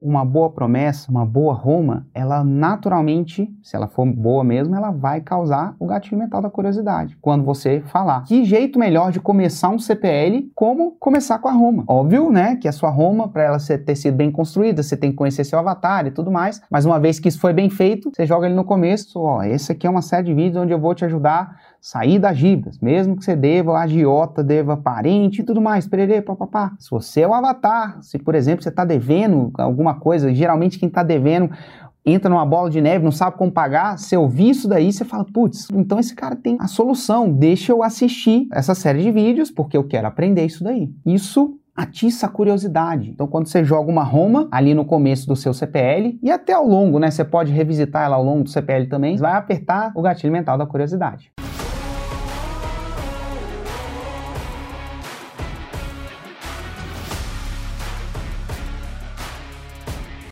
uma boa promessa, uma boa Roma, ela naturalmente, se ela for boa mesmo, ela vai causar o gatilho mental da curiosidade. Quando você falar. Que jeito melhor de começar um CPL como começar com a Roma? Óbvio, né, que a sua Roma, para ela ter sido bem construída, você tem que conhecer seu avatar e tudo mais, mas uma vez que isso foi bem feito, você joga ele no começo, ó, esse aqui é uma série de vídeos onde eu vou te ajudar sair das dívidas, mesmo que você deva agiota, deva parente e tudo mais, pererê, papapá. Se você é o avatar, se por exemplo você está devendo alguma coisa, geralmente quem está devendo entra numa bola de neve, não sabe como pagar, você ouvir isso daí, você fala, putz, então esse cara tem a solução, deixa eu assistir essa série de vídeos, porque eu quero aprender isso daí. Isso atiça a curiosidade. Então, quando você joga uma Roma ali no começo do seu CPL e até ao longo, né? Você pode revisitar ela ao longo do CPL também, vai apertar o gatilho mental da curiosidade.